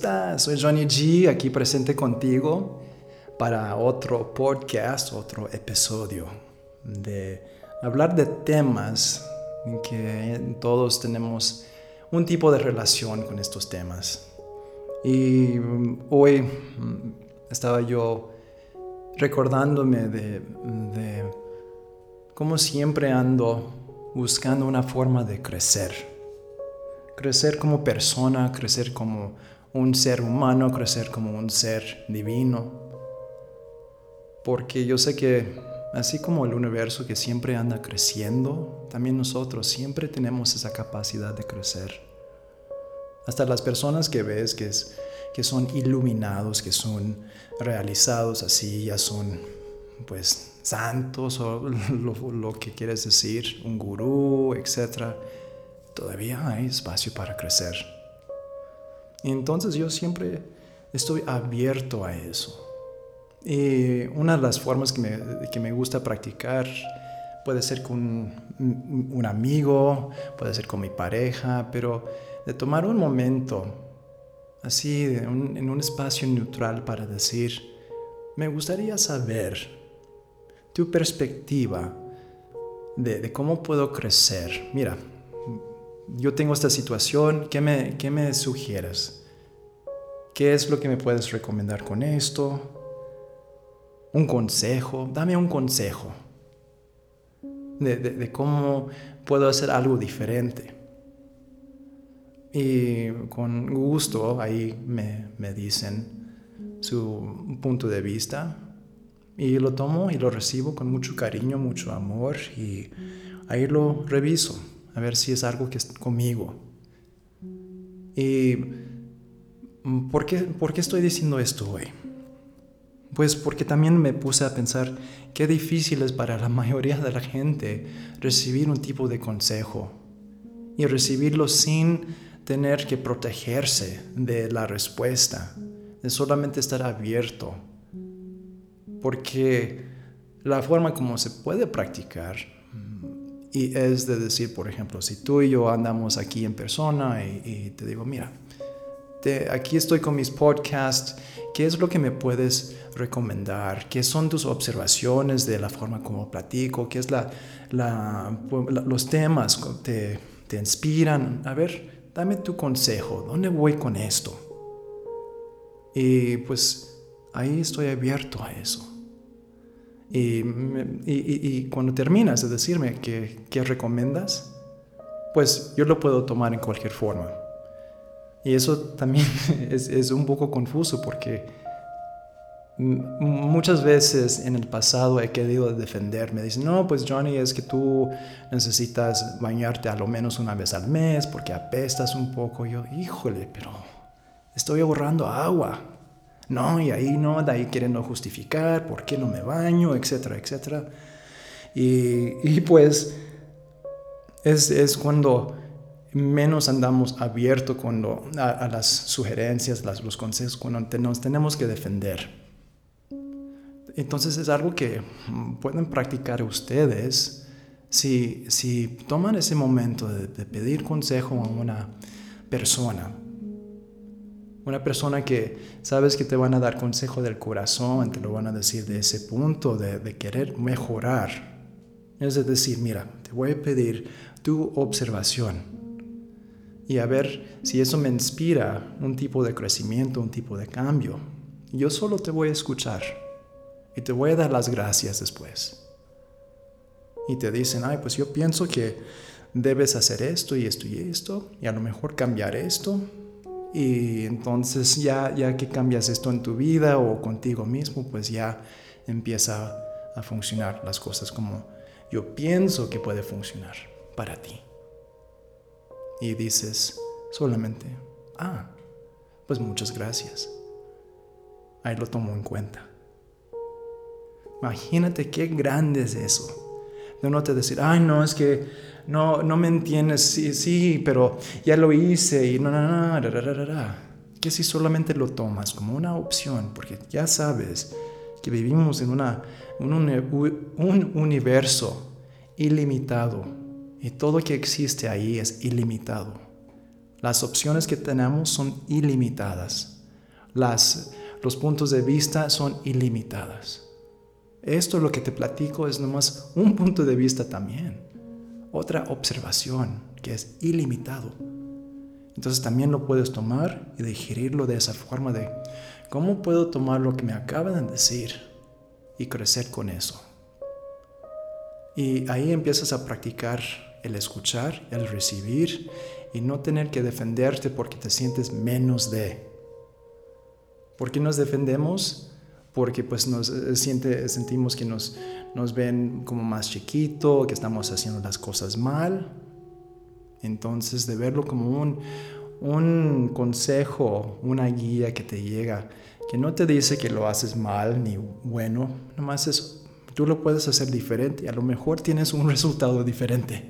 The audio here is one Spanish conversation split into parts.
estás? Soy Johnny G, aquí presente contigo para otro podcast, otro episodio de hablar de temas en que todos tenemos un tipo de relación con estos temas. Y mm, hoy mm, estaba yo recordándome de, de cómo siempre ando buscando una forma de crecer crecer como persona, crecer como un ser humano, crecer como un ser divino. Porque yo sé que así como el universo que siempre anda creciendo, también nosotros siempre tenemos esa capacidad de crecer. Hasta las personas que ves que, son iluminados, que son realizados así, ya son pues santos o lo, lo que quieres decir, un gurú, etcétera todavía hay espacio para crecer. Entonces yo siempre estoy abierto a eso. Y una de las formas que me, que me gusta practicar puede ser con un, amigo, puede ser con mi pareja, pero de tomar un momento así en un espacio neutral para decir, me gustaría saber tu perspectiva de, de cómo puedo crecer. Mira, yo tengo esta situación, ¿qué me, qué me sugieres? ¿Qué es lo que me puedes recomendar con esto? Un consejo, dame un consejo de, cómo puedo hacer algo diferente. Y con gusto ahí me, me dicen su punto de vista y lo tomo y lo recibo con mucho cariño, mucho amor y ahí lo reviso a ver si es algo que es conmigo. ¿Y por qué, por qué estoy diciendo esto hoy? Pues porque también me puse a pensar qué difícil es para la mayoría de la gente recibir un tipo de consejo y recibirlo sin tener que protegerse de la respuesta, de solamente estar abierto. Porque la forma como se puede practicar y es de decir, por ejemplo, si tú y yo andamos aquí en persona y, te digo, mira, aquí estoy con mis podcasts, ¿qué es lo que me puedes recomendar? ¿Qué son tus observaciones de la forma como platico? ¿Qué es la, los temas que te, te inspiran? A ver, dame tu consejo, ¿dónde voy con esto? Y pues ahí estoy abierto a eso. Y, cuando terminas de decirme qué, qué recomiendas, pues yo lo puedo tomar en cualquier forma. Y eso también es, es, un poco confuso porque muchas veces en el pasado he querido defenderme. Dicen, no, pues Johnny, es que tú necesitas bañarte a lo menos una vez al mes porque apestas un poco. Yo, híjole, pero estoy ahorrando agua. No, y ahí no, de ahí queriendo justificar por qué no me baño, etcétera, etcétera. Y, pues es, cuando menos andamos abiertos cuando, a, las sugerencias, los consejos, cuando nos tenemos que defender. Entonces es algo que pueden practicar ustedes si, si toman ese momento de pedir consejo a una persona una persona que sabes que te van a dar consejo del corazón, te lo van a decir de ese punto de, querer mejorar. Es decir, mira, te voy a pedir tu observación y a ver si eso me inspira un tipo de crecimiento, un tipo de cambio. Yo solo te voy a escuchar y te voy a dar las gracias después. Y te dicen, ay, pues yo pienso que debes hacer esto y esto y esto, y a lo mejor cambiar esto, y entonces ya, ya que cambias esto en tu vida o contigo mismo, pues ya empieza a funcionar las cosas como yo pienso que puede funcionar para ti. Y dices solamente, ah, pues muchas gracias. Ahí lo tomo en cuenta. Imagínate qué grande es eso. De no te decir, ay, no, es que no, no me entiendes, sí, sí, pero ya lo hice y no, no, no, ra, que si solamente lo tomas como una opción, porque ya sabes que vivimos en una, un, un universo ilimitado y todo que existe ahí es ilimitado. Las opciones que tenemos son ilimitadas. Las, los puntos de vista son ilimitadas. Esto lo que te platico es nomás un punto de vista también. Otra observación que es ilimitado. Entonces también lo puedes tomar y digerirlo de esa forma de cómo puedo tomar lo que me acaban de decir y crecer con eso. Y ahí empiezas a practicar el escuchar, el recibir y no tener que defenderte porque te sientes menos de. ¿Por qué nos defendemos? Porque pues nos eh, siente, sentimos que nos, nos ven como más chiquito, que estamos haciendo las cosas mal. Entonces de verlo como un, un consejo, una guía que te llega, que no te dice que lo haces mal ni bueno, nomás es, tú lo puedes hacer diferente y a lo mejor tienes un resultado diferente.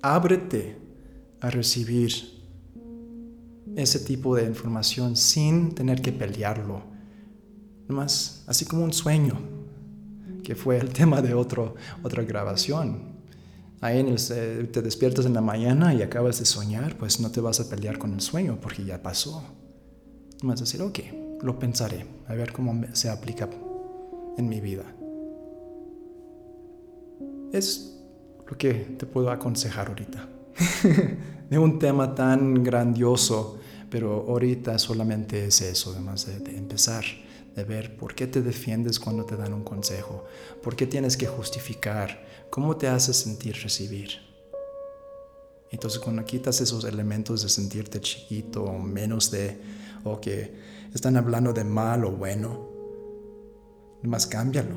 Ábrete a recibir ese tipo de información sin tener que pelearlo. Nomás, así como un sueño, que fue el tema de otro, otra grabación. Ahí en el, te despiertas en la mañana y acabas de soñar, pues no te vas a pelear con el sueño porque ya pasó. Nomás decir, ok, lo pensaré, a ver cómo se aplica en mi vida. Es que te puedo aconsejar ahorita? de un tema tan grandioso, pero ahorita solamente es eso, además de, de empezar, de ver por qué te defiendes cuando te dan un consejo, por qué tienes que justificar, cómo te hace sentir recibir. Entonces cuando quitas esos elementos de sentirte chiquito o menos de, o que están hablando de mal o bueno, más cámbialo,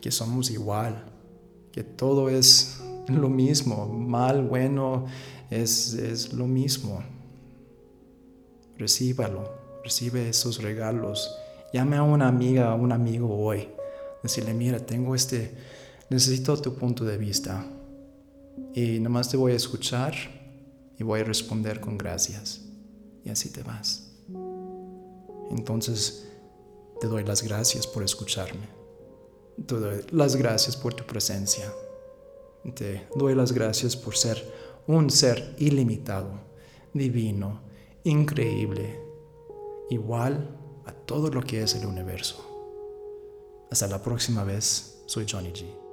que somos igual, que todo es lo mismo, mal, bueno, es, es lo mismo. Recíbalo, recibe esos regalos. Llame a una amiga, a un amigo hoy. Decirle, mira, tengo este, necesito tu punto de vista. Y nomás te voy a escuchar y voy a responder con gracias. Y así te vas. Entonces, te doy las gracias por escucharme. Te doy las gracias por tu presencia. Te doy las gracias por ser un ser ilimitado, divino, increíble, igual todo lo que es el universo. Hasta la próxima vez, soy Johnny G.